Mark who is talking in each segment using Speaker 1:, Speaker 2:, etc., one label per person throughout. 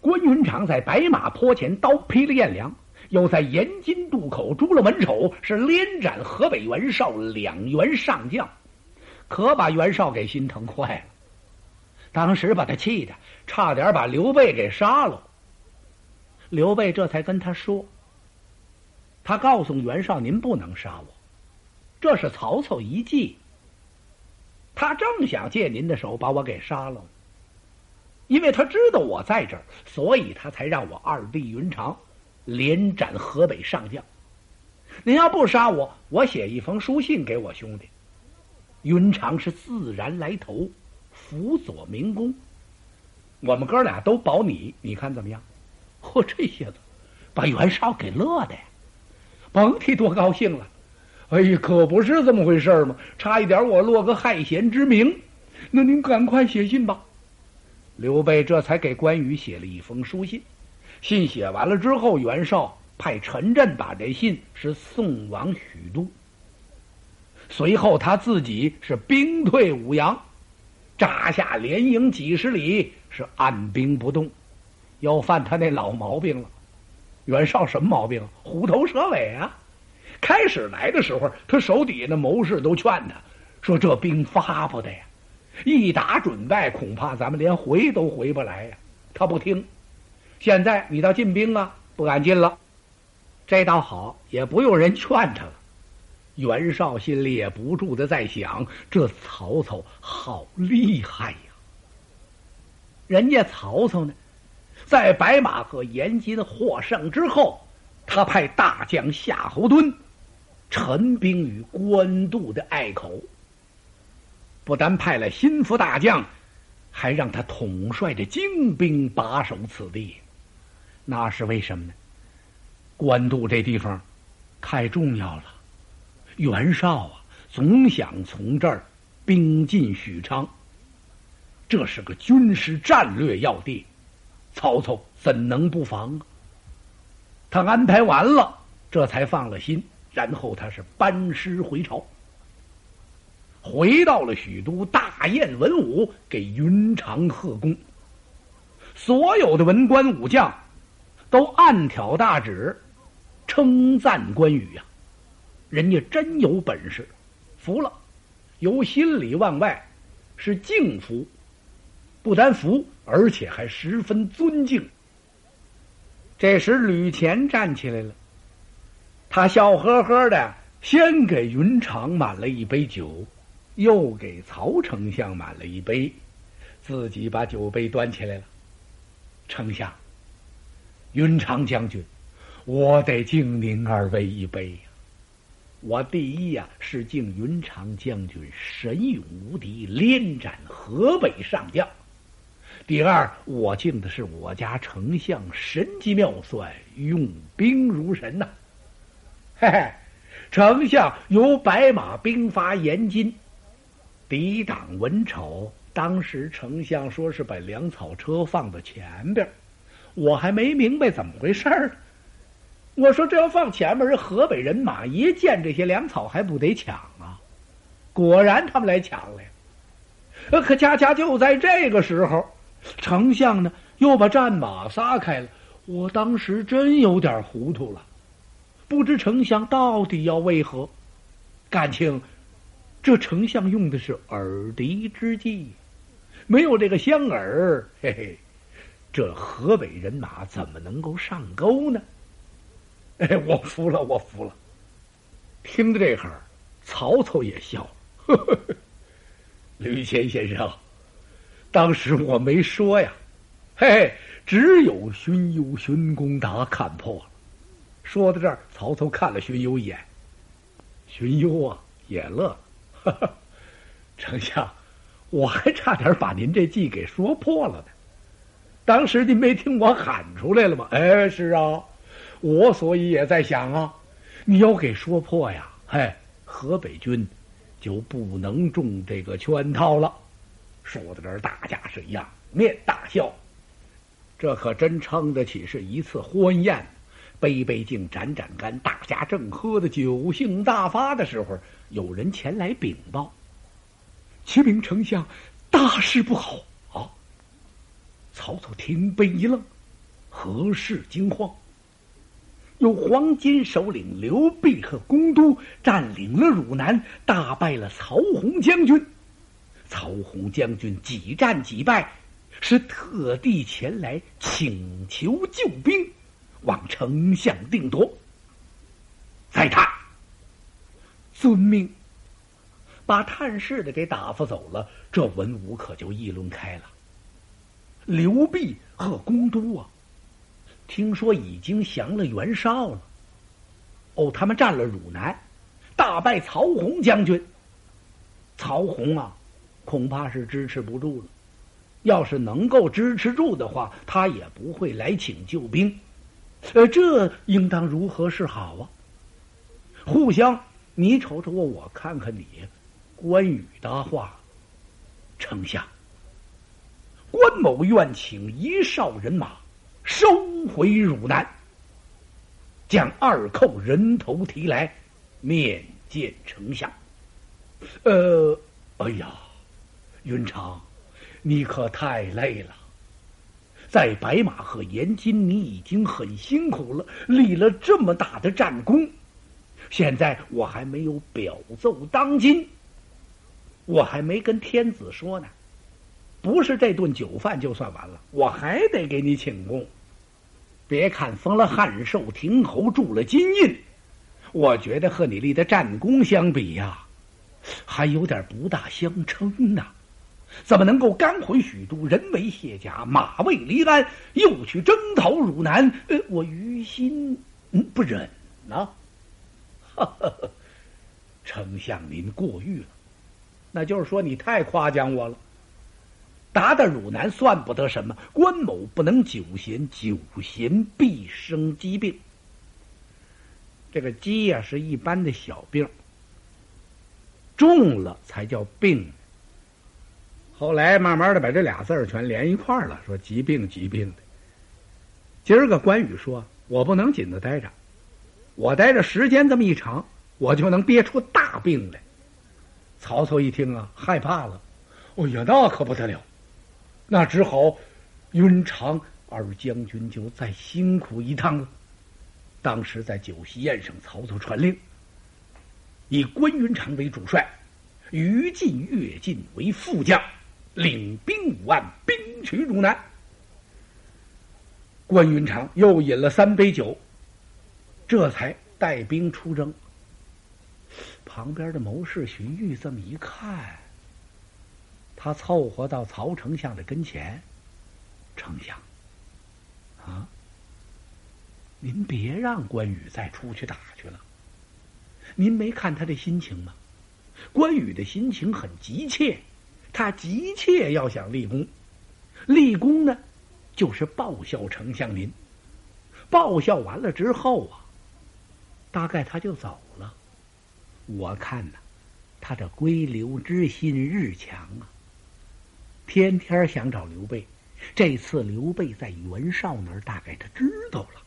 Speaker 1: 关云长在白马坡前刀劈了颜良，又在延津渡口诛了文丑，是连斩河北袁绍两员上将，可把袁绍给心疼坏了。当时把他气的差点把刘备给杀了。刘备这才跟他说：“他告诉袁绍，您不能杀我，这是曹操一计。他正想借您的手把我给杀了。”因为他知道我在这儿，所以他才让我二弟云长连斩河北上将。您要不杀我，我写一封书信给我兄弟。云长是自然来投，辅佐明公。我们哥俩都保你，你看怎么样？嚯，这些子把袁绍给乐的呀，甭提多高兴了。哎呀，可不是这么回事儿吗？差一点我落个害贤之名。那您赶快写信吧。刘备这才给关羽写了一封书信，信写完了之后，袁绍派陈震把这信是送往许都。随后他自己是兵退五阳，扎下连营几十里，是按兵不动，又犯他那老毛病了。袁绍什么毛病？虎头蛇尾啊！开始来的时候，他手底下的谋士都劝他说：“这兵发不得呀。”一打准败，恐怕咱们连回都回不来呀！他不听。现在你倒进兵啊，不敢进了。这倒好，也不用人劝他了。袁绍心里也不住的在想：这曹操好厉害呀！人家曹操呢，在白马河延津获胜之后，他派大将夏侯惇陈兵于官渡的隘口。不但派了心腹大将，还让他统帅着精兵把守此地，那是为什么呢？官渡这地方太重要了，袁绍啊总想从这儿兵进许昌，这是个军事战略要地，曹操怎能不防啊？他安排完了，这才放了心，然后他是班师回朝。回到了许都，大宴文武，给云长贺功。所有的文官武将都暗挑大指，称赞关羽呀，人家真有本事，服了，由心里往外是敬服，不但服，而且还十分尊敬。这时吕虔站起来了，他笑呵呵的，先给云长满了一杯酒。又给曹丞相满了一杯，自己把酒杯端起来了。丞相，云长将军，我得敬您二位一杯呀！我第一呀是敬云长将军神勇无敌，连斩河北上将；第二，我敬的是我家丞相神机妙算，用兵如神呐！嘿嘿，丞相由白马兵发延津。抵挡文丑，当时丞相说是把粮草车放到前边，我还没明白怎么回事儿。我说这要放前面，人河北人马一见这些粮草还不得抢啊？果然他们来抢了。呃，可恰恰就在这个时候，丞相呢又把战马撒开了。我当时真有点糊涂了，不知丞相到底要为何？感情。这丞相用的是耳敌之计，没有这个香饵，嘿嘿，这河北人马怎么能够上钩呢？哎，我服了，我服了。听到这会儿，曹操也笑了。吕谦先生，当时我没说呀，嘿嘿，只有荀攸、荀公达看破了。说到这儿，曹操看了荀攸一眼，荀攸啊也乐了。哈哈，丞相，我还差点把您这计给说破了呢。当时您没听我喊出来了吗？哎，是啊，我所以也在想啊，你要给说破呀，嘿，河北军就不能中这个圈套了。说到这儿，大家是仰面大笑。这可真称得起是一次欢宴，杯杯敬，盏盏干，大家正喝的酒兴大发的时候。有人前来禀报，启禀丞相，大事不好啊！曹操听，被一愣，何事惊慌？有黄巾首领刘备和公都占领了汝南，大败了曹洪将军。曹洪将军几战几败，是特地前来请求救兵，望丞相定夺。再探，遵命。把探视的给打发走了，这文武可就议论开了。刘弼和公都啊，听说已经降了袁绍了。哦，他们占了汝南，大败曹洪将军。曹洪啊，恐怕是支持不住了。要是能够支持住的话，他也不会来请救兵。呃，这应当如何是好啊？互相，你瞅瞅我，我看看你。关羽的话，丞相，关某愿请一哨人马收回汝南，将二寇人头提来面见丞相。呃，哎呀，云长，你可太累了，在白马和延津，你已经很辛苦了，立了这么大的战功，现在我还没有表奏当今。我还没跟天子说呢，不是这顿酒饭就算完了，我还得给你请功。别看封了汉寿亭侯，铸了金印，我觉得和你立的战功相比呀，还有点不大相称呢。怎么能够刚回许都，人为卸甲，马未离鞍，又去征讨汝南？呃，我于心不忍呐。丞相您过誉了。那就是说，你太夸奖我了。打打汝南算不得什么，关某不能久闲，久闲必生疾病。这个疾呀，是一般的小病，重了才叫病。后来慢慢的把这俩字儿全连一块儿了，说疾病疾病的。今儿个关羽说，我不能紧着待着，我待着时间这么一长，我就能憋出大病来。曹操一听啊，害怕了。哎呀，那可不得了，那只好云长二将军就再辛苦一趟了。当时在酒席宴上，曹操传令，以关云长为主帅，于禁、乐进为副将，领兵五万，兵取汝南。关云长又饮了三杯酒，这才带兵出征。旁边的谋士荀彧这么一看，他凑合到曹丞相的跟前：“丞相，啊，您别让关羽再出去打去了。您没看他这心情吗？关羽的心情很急切，他急切要想立功，立功呢，就是报效丞相您。报效完了之后啊，大概他就走了。”我看呐，他这归刘之心日强啊，天天想找刘备。这次刘备在袁绍那儿，大概他知道了，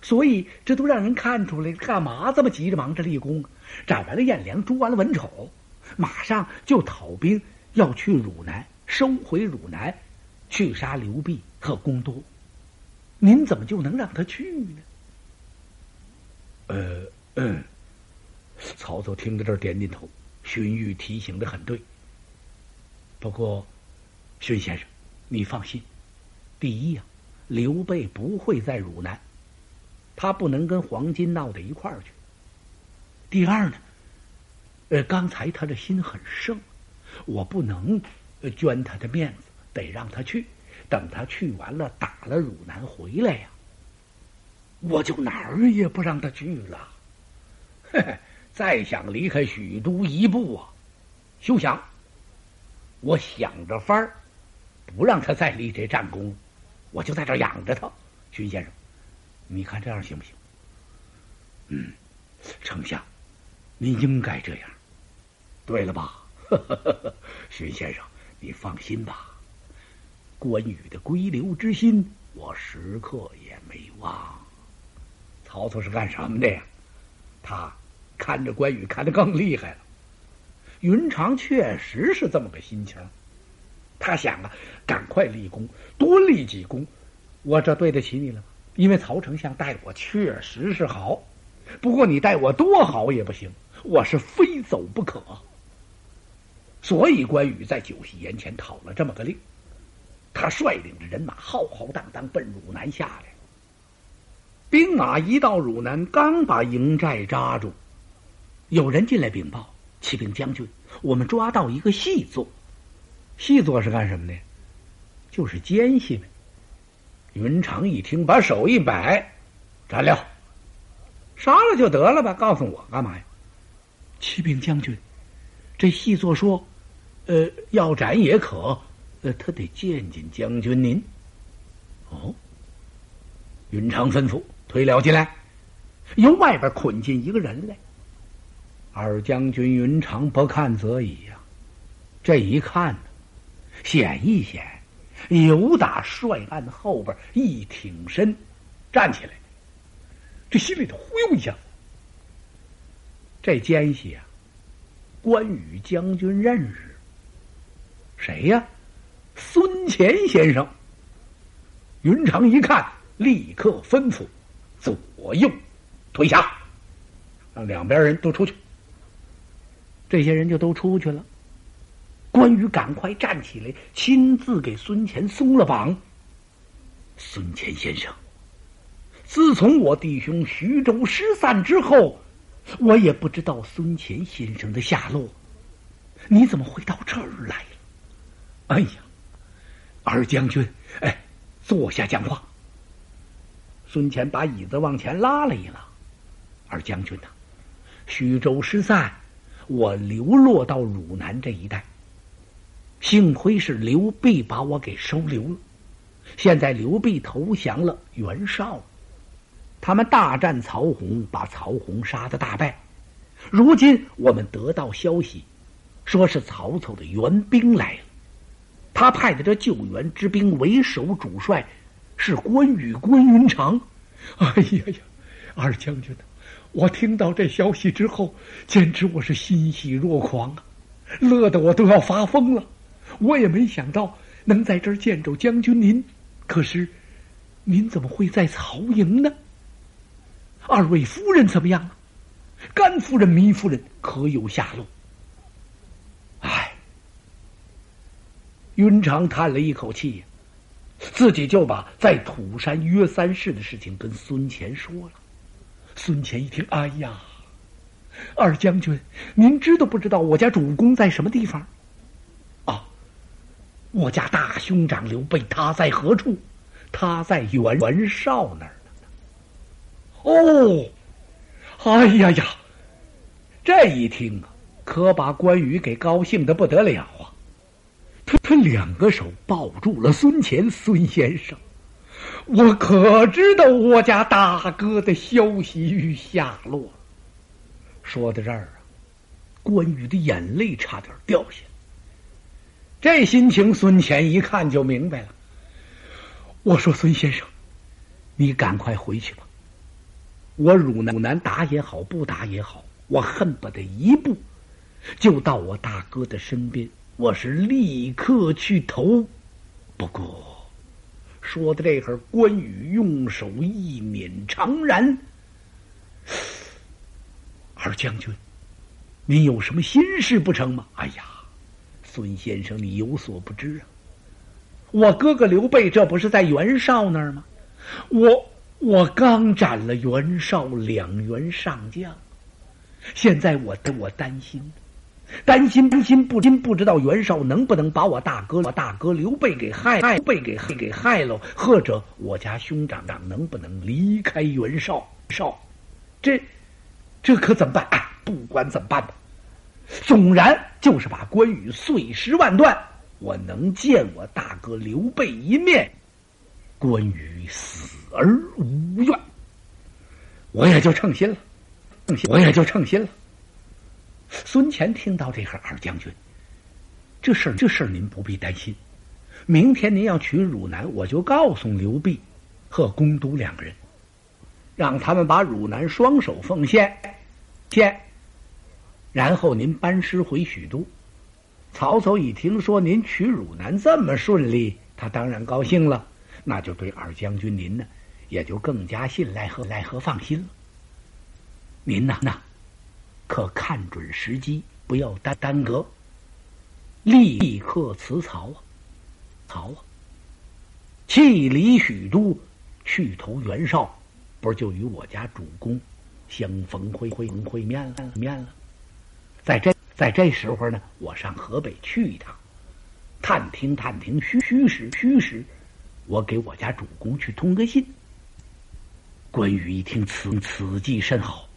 Speaker 1: 所以这都让人看出来，干嘛这么急着忙着立功？斩完了颜良，诛完了文丑，马上就讨兵要去汝南，收回汝南，去杀刘备和公都。您怎么就能让他去呢？呃嗯。曹操听到这儿，点点头。荀彧提醒的很对。不过，荀先生，你放心，第一呀，刘备不会在汝南，他不能跟黄巾闹到一块儿去。第二呢，呃，刚才他的心很盛，我不能捐他的面子，得让他去。等他去完了，打了汝南回来呀，我就哪儿也不让他去了。嘿嘿。再想离开许都一步啊，休想！我想着法儿，不让他再立这战功，我就在这养着他。荀先生，你看这样行不行？嗯，丞相，您应该这样，对了吧？荀先生，你放心吧，关羽的归刘之心，我时刻也没忘。曹操是干什么的呀？他。看着关羽看得更厉害了，云长确实是这么个心情，他想啊，赶快立功，多立几功，我这对得起你了吗？因为曹丞相待我确实是好，不过你待我多好也不行，我是非走不可。所以关羽在九溪岩前讨了这么个令，他率领着人马浩浩荡荡奔汝南下来。兵马一到汝南，刚把营寨扎住，有人进来禀报：“启禀将军，我们抓到一个细作。细作是干什么的？就是奸细呗。”云长一听，把手一摆：“斩了，杀了就得了吧！告诉我干嘛呀？”启禀将军，这细作说：“呃，要斩也可，呃，他得见见将军您。”哦，云长吩咐推了进来，由外边捆进一个人来。二将军云长不看则已呀，这一看呢，显一显。由打帅案后边一挺身，站起来，这心里头忽悠一下，这奸细啊，关羽将军认识，谁呀？孙乾先生。云长一看，立刻吩咐左右退下，让两边人都出去。这些人就都出去了。关羽赶快站起来，亲自给孙乾松了绑。孙乾先生，自从我弟兄徐州失散之后，我也不知道孙乾先生的下落。你怎么会到这儿来？哎呀，二将军，哎，坐下讲话。孙乾把椅子往前拉了一拉。二将军呐，徐州失散，我流落到汝南这一带。幸亏是刘备把我给收留了，现在刘备投降了袁绍，他们大战曹洪，把曹洪杀的大败。如今我们得到消息，说是曹操的援兵来了，他派的这救援之兵为首主帅是关羽关云长。哎呀呀，二将军呐，我听到这消息之后，简直我是欣喜若狂啊，乐得我都要发疯了。我也没想到能在这儿见着将军您，可是您怎么会在曹营呢？二位夫人怎么样了？甘夫人、糜夫人可有下落？云长叹了一口气，自己就把在土山约三世的事情跟孙乾说了。孙乾一听，哎呀，二将军，您知道不知道我家主公在什么地方？啊我家大兄长刘备，他在何处？他在袁袁绍那儿呢。哦，哎呀呀！这一听啊，可把关羽给高兴的不得了啊！他他两个手抱住了孙乾孙先生，我可知道我家大哥的消息与下落。说到这儿啊，关羽的眼泪差点掉下来。这心情，孙乾一看就明白了。我说：“孙先生，你赶快回去吧。我汝南汝南打也好，不打也好，我恨不得一步就到我大哥的身边，我是立刻去投。不过，说到这会儿，关羽用手一捻长髯，二将军，您有什么心事不成吗？哎呀！”孙先生，你有所不知啊！我哥哥刘备这不是在袁绍那儿吗？我我刚斩了袁绍两员上将，现在我我担心，担心担心不禁不知道袁绍能不能把我大哥我大哥刘备给害害被给害给害了，或者我家兄长长能不能离开袁绍绍？这这可怎么办？哎，不管怎么办吧。纵然就是把关羽碎尸万段，我能见我大哥刘备一面，关羽死而无怨，我也就称心了，我也就称心了。孙权听到这个二将军，这事儿这事儿您不必担心，明天您要取汝南，我就告诉刘备和公都两个人，让他们把汝南双手奉献，献。然后您班师回许都，曹操一听说您取汝南这么顺利，他当然高兴了。那就对二将军您呢，也就更加信赖和赖和放心了。您呢，那可看准时机，不要耽耽搁，立刻辞曹啊，曹啊，弃离许都，去投袁绍，不是就与我家主公相逢会会会面了面了？在这在这时候呢，我上河北去一趟，探听探听虚虚实虚实，我给我家主公去通个信。关羽一听此此计甚好。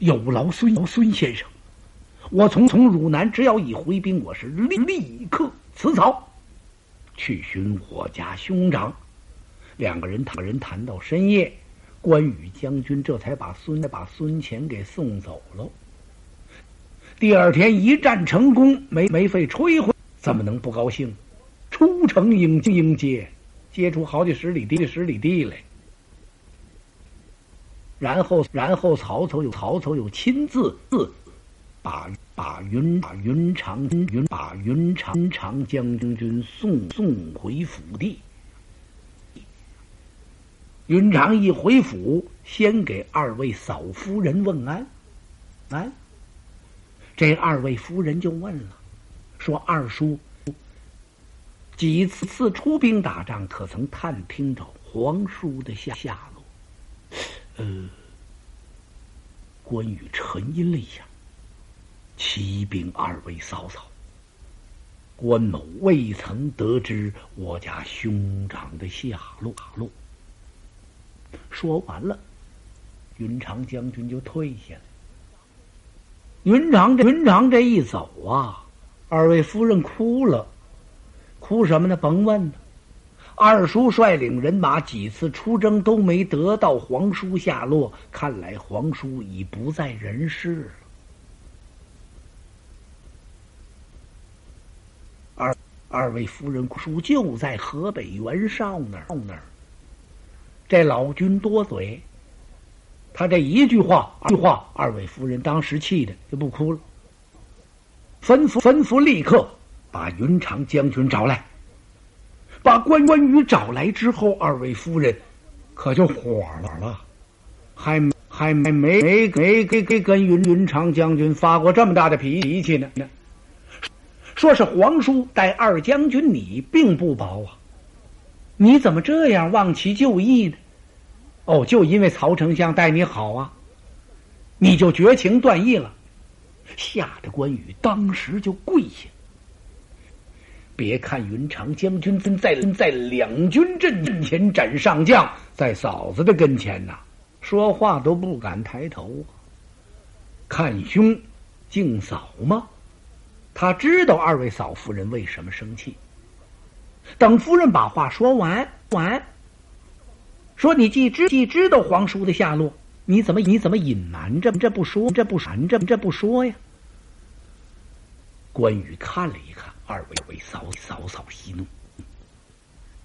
Speaker 1: 有劳孙孙先生，我从从汝南只要一回兵，我是立立刻辞曹，去寻我家兄长。两个人谈人谈到深夜，关羽将军这才把孙把孙乾给送走了。第二天一战成功，没没费吹灰，怎么能不高兴？出城迎迎接，接出好几十里地十里地来。然后，然后曹操又曹操又亲自自把把云把云长云把云长长将军送送回府地。云长一回府，先给二位嫂夫人问安。安，这二位夫人就问了，说二叔几次次出兵打仗，可曾探听着皇叔的下下落？呃，关羽沉吟了一下，启禀二位嫂嫂，关某未曾得知我家兄长的下落。说完了，云长将军就退下来。云长这云长这一走啊，二位夫人哭了，哭什么呢？甭问。二叔率领人马几次出征都没得到皇叔下落，看来皇叔已不在人世了。二二位夫人叔就在河北袁绍那儿那儿。这老君多嘴，他这一句话，一句话，二位夫人当时气的就不哭了，吩咐吩咐立刻把云长将军找来。把关关羽找来之后，二位夫人可就火了了，还还没没没没给给跟云云长将军发过这么大的脾气呢。说是皇叔待二将军你并不薄啊，你怎么这样忘其旧义呢？哦，就因为曹丞相待你好啊，你就绝情断义了，吓得关羽当时就跪下。别看云长将军在在两军阵前斩上将，在嫂子的跟前呐，说话都不敢抬头。看兄敬嫂吗？他知道二位嫂夫人为什么生气。等夫人把话说完完，说你既知既知道皇叔的下落，你怎么你怎么隐瞒着这不说这不瞒这这不说呀？关羽看了一看。二位为嫂嫂嫂息怒，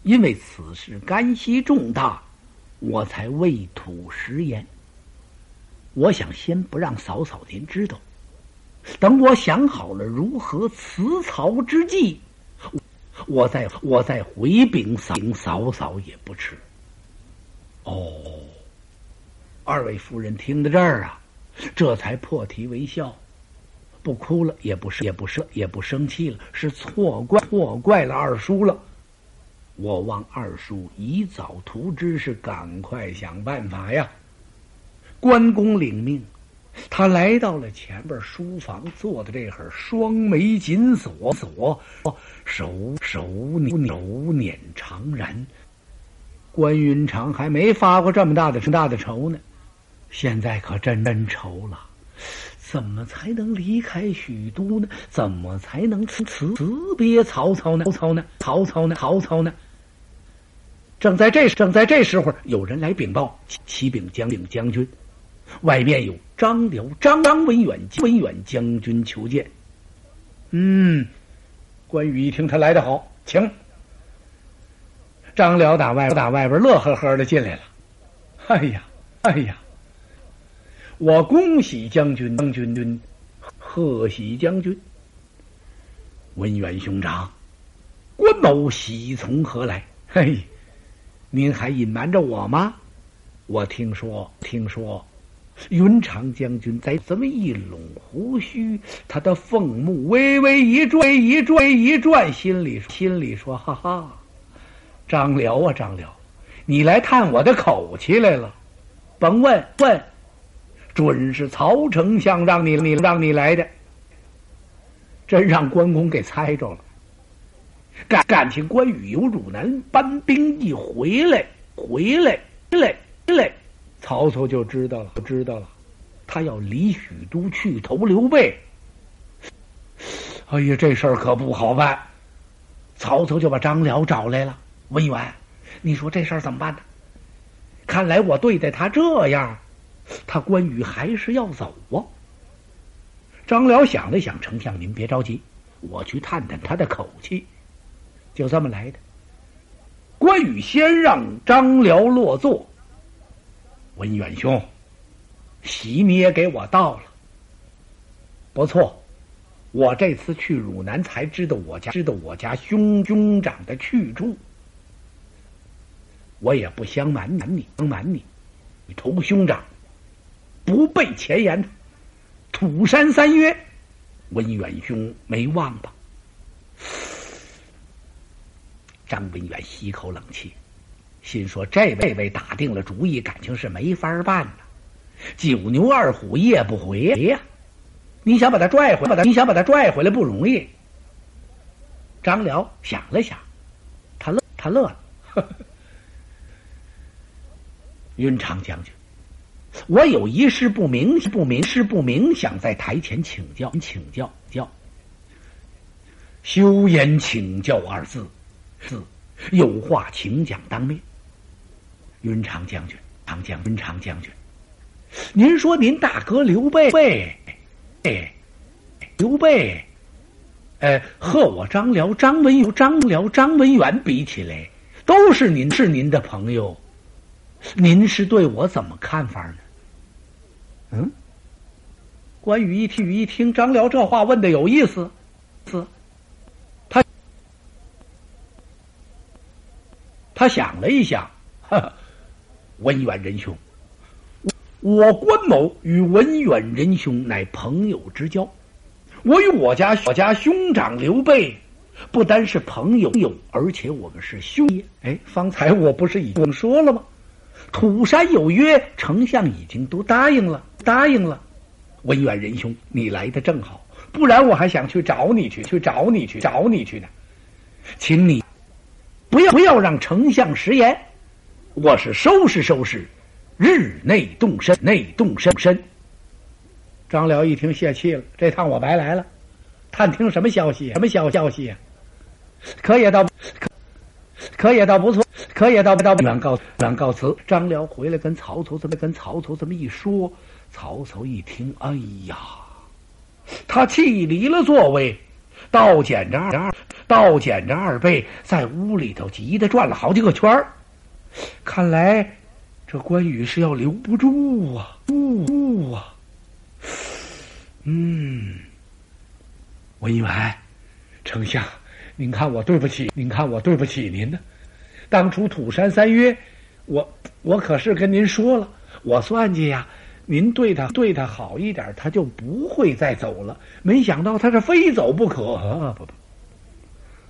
Speaker 1: 因为此事干系重大，我才未吐实言。我想先不让嫂嫂您知道，等我想好了如何辞曹之计，我再我再回禀嫂嫂嫂也不迟。哦，二位夫人听到这儿啊，这才破涕为笑。不哭了，也不是，也不是，也不生气了，是错怪错怪了二叔了。我望二叔以早图之，是赶快想办法呀。关公领命，他来到了前边书房，坐的这会儿，双眉紧锁锁，手手手捻长髯。关云长还没发过这么大的大的愁呢，现在可真真愁了。怎么才能离开许都呢？怎么才能辞辞辞别曹操呢？曹操呢？曹操呢？曹操呢？正在这正在这时候，有人来禀报：启禀将领将军，外面有张辽、张张文远、文远将军求见。嗯，关羽一听他来的好，请。张辽打外打外边乐呵呵的进来了。哎呀，哎呀。我恭喜将军，将军，贺喜将军。文远兄长，关某喜从何来？嘿，您还隐瞒着我吗？我听说，听说，云长将军在这么一拢胡须，他的凤目微微一转，一转，一转，心里心里说：“哈哈，张辽啊，张辽，你来探我的口气来了？甭问问，准是曹丞相让你你让你来的，真让关公给猜着了。”感感情关羽由汝南搬兵一回来，回来，来，来，曹操就知道了，知道了，他要离许都去投刘备。哎呀，这事儿可不好办。曹操就把张辽找来了，文远，你说这事儿怎么办呢？看来我对待他这样，他关羽还是要走啊。张辽想了想，丞相您别着急，我去探探他的口气。就这么来的。关羽先让张辽落座。文远兄，席你也给我到了。不错，我这次去汝南才知道我家知道我家兄兄长的去处。我也不相瞒瞒你，瞒你，你头兄长不备前言，土山三约，文远兄没忘吧？张文远吸口冷气，心说：“这位位打定了主意，感情是没法办呢。九牛二虎夜不回呀！你想把他拽回来，你想把他拽回来不容易。”张辽想了想，他乐，他乐了。云长将军，我有一事不明，不明事不明，想在台前请教，请教教。休言请教二字。字有话请讲当面。云长将军，长将云长将军，您说您大哥刘备，哎，刘备，呃，和我张辽、张文张辽、张文远比起来，都是您是您的朋友，您是对我怎么看法呢？嗯，关羽一听一听张辽这话问的有意思，是。他他想了一想，文远仁兄，我关某与文远仁兄乃朋友之交，我与我家我家兄长刘备不单是朋友，而且我们是兄弟。哎，方才我不是已经说了吗？土山有约，丞相已经都答应了，答应了。文远仁兄，你来的正好，不然我还想去找你去，去找你去，找你去呢，请你。不要不要让丞相食言，我是收拾收拾，日内动身，内动身身。张辽一听泄气了，这趟我白来了，探听什么消息？什么消消息呀？可也倒，可可也倒不错，可也倒不倒。远告远告辞。张辽回来跟曹操这么跟曹操这么一说，曹操一听，哎呀，他气离了座位。倒捡着二，倒捡着二背，在屋里头急得转了好几个圈儿。看来这关羽是要留不住啊！住啊！嗯，文远，丞相，您看我对不起，您看我对不起您呢。当初土山三约，我我可是跟您说了，我算计呀。您对他对他好一点，他就不会再走了。没想到他是非走不可。不不，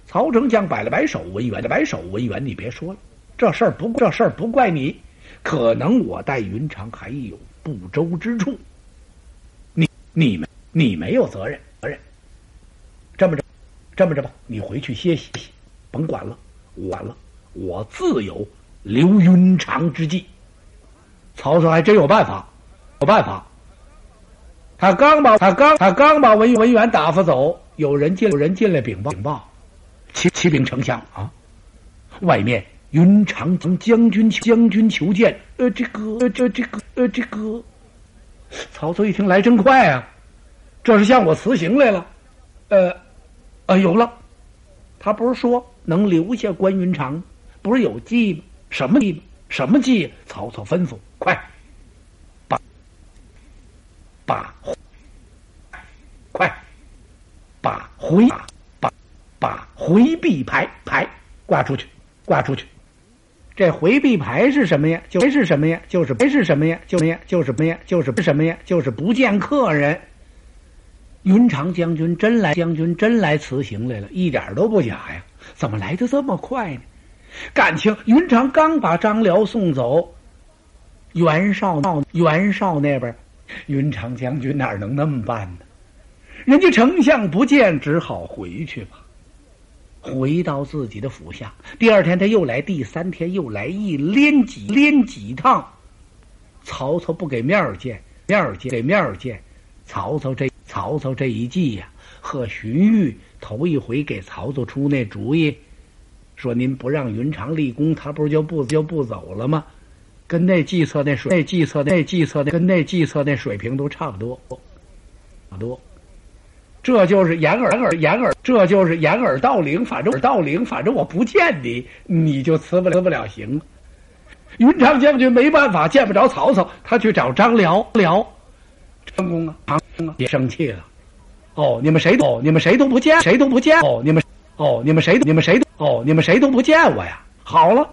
Speaker 1: 曹丞相摆了摆手，文远的摆手，文远，你别说了，这事儿不这事儿不怪你，可能我待云长还有不周之处。你你们你没有责任责任。这么着，这么着吧，你回去歇息歇，甭管了，完了，我自有留云长之计。曹操还真有办法。有办法，他刚把他刚他刚把文文远打发走，有人进有人进来禀报禀报，启启禀丞相啊，外面云长从将军将军求见。呃，这个这这个呃这个，曹操一听来真快啊，这是向我辞行来了。呃，啊有了，他不是说能留下关云长，不是有计吗？什么计？什么计？曹操吩咐快。把把快把回把把回避牌牌挂出去，挂出去。这回避牌是什么呀？就是什么呀？就是牌是什么呀？就是呀，就是什么呀？就是什么呀？就是不见客人。云长将军真来，将军真来辞行来了，一点都不假呀！怎么来的这么快呢？感情云长刚把张辽送走，袁绍闹袁绍那边，云长将军哪能那么办呢？人家丞相不见，只好回去吧。回到自己的府下，第二天他又来，第三天又来，一连几连几趟。曹操不给面儿见，面儿见给面儿见。曹操这曹操这一计呀，和荀彧头一回给曹操出那主意。说您不让云长立功，他不是就不就不走了吗？跟那计策那水那计策那计策那跟那计策那水平都差不多，差不多。这就是掩耳掩耳掩耳，这就是掩耳盗铃。反正盗铃，反正我不见你，你就辞不了不了行。云长将军没办法，见不着曹操，他去找张辽辽。成功啊！唐啊，别生气了。哦，你们谁都你们谁都不见，谁都不见。哦，你们。哦，你们谁都？你们谁都哦，你们谁都不见我呀！好了，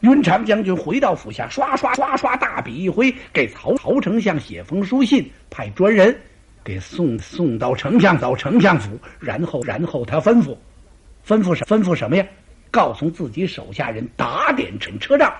Speaker 1: 云长将军回到府下，刷刷刷刷，大笔一挥，给曹曹丞相写封书信，派专人给送送到丞相到丞相府，然后然后他吩咐，吩咐什吩咐什么呀？告诉自己手下人打点陈车仗。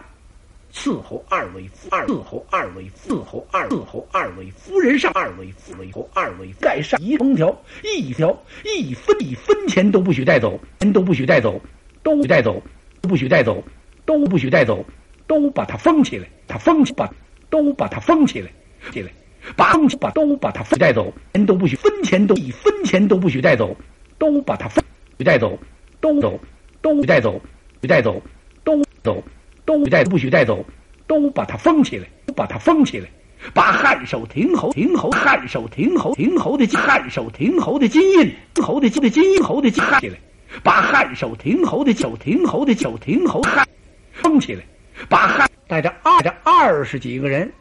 Speaker 1: 伺候二位夫，二伺候二位，伺候二，伺候二位夫人上，二位夫人后，二位盖上一封条，一条一分一分钱都不许带走，钱都不许带走，都带走，不许带走，都不许带走，都把它封起来，他封起把，都把它封起来，起来，把封起把都把它封带走，钱都不许分钱都一分钱都不许带走，都把它封带走，都走，都带走，带走，都走。都带不许带走，都把它封起来，都把它封起来，把汉寿亭侯亭侯汉寿亭侯亭侯的汉寿亭侯的金印侯的金的金印侯的金起来，把汉寿亭侯的九亭侯的九亭侯汉封起来，把汉带着二着二十几个人，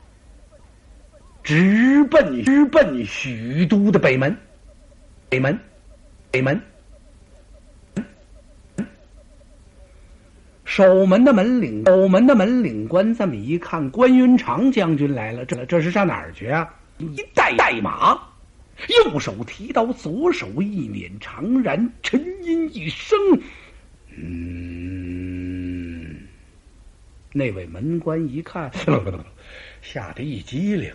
Speaker 1: 直奔直奔许都的北门，北门，北门。守门的门领，守门的门领官这么一看，关云长将军来了，这这是上哪儿去啊？一带带马，右手提刀，左手一捻长髯，沉吟一声，嗯。那位门官一看，吓得一激灵，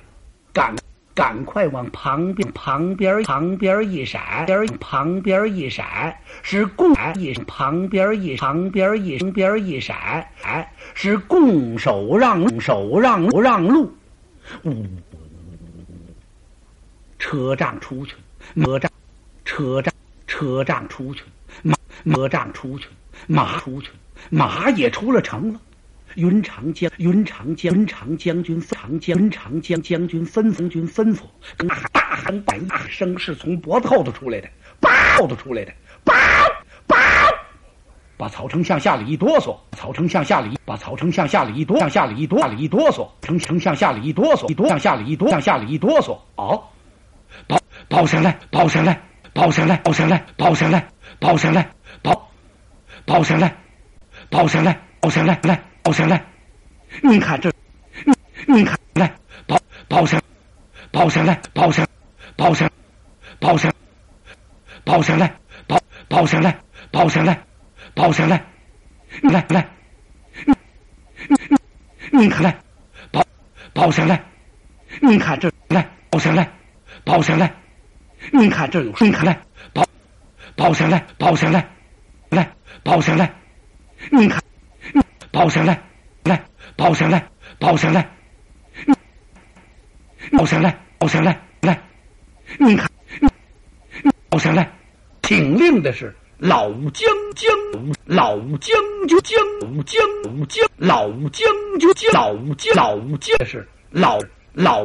Speaker 1: 赶。快往旁边旁边旁边一闪，边旁边一闪是共一旁边一旁边一旁边一闪，哎，是共手让手让不让路，呜，车仗出去，车仗车仗车仗出去，马马仗出去，马出去，马也出了城了。云长将云长将云长将军长将云长江将军吩咐军吩咐，大喊大喊百大声是从脖子后头出来的，包后头出来的，包包，把曹丞相吓了一哆嗦，曹丞相吓了一把曹丞相吓了一哆吓了一哆吓了一哆嗦，丞丞相吓了一哆嗦，一哆相吓了一哆相吓了一哆嗦，哦，包包上来，包上来，包上来，包上来，包上来，包上来，包包上来，包上来，包上来，来。包上来，你看这，你你看来，包包上，包上来，包上，包上，包上，包上来，包包上来，包上来，包上来，来来，你你你看来，包包上来，你看这来，包上来，包上来，你看这有，你看来，包包上来，包上来，来包上来，你看。抱上来，来抱上来，抱上来，抱上来，抱上来，来，你看，抱上来，听令的是老将将，老将军将将将，老将军将老将老将是老老。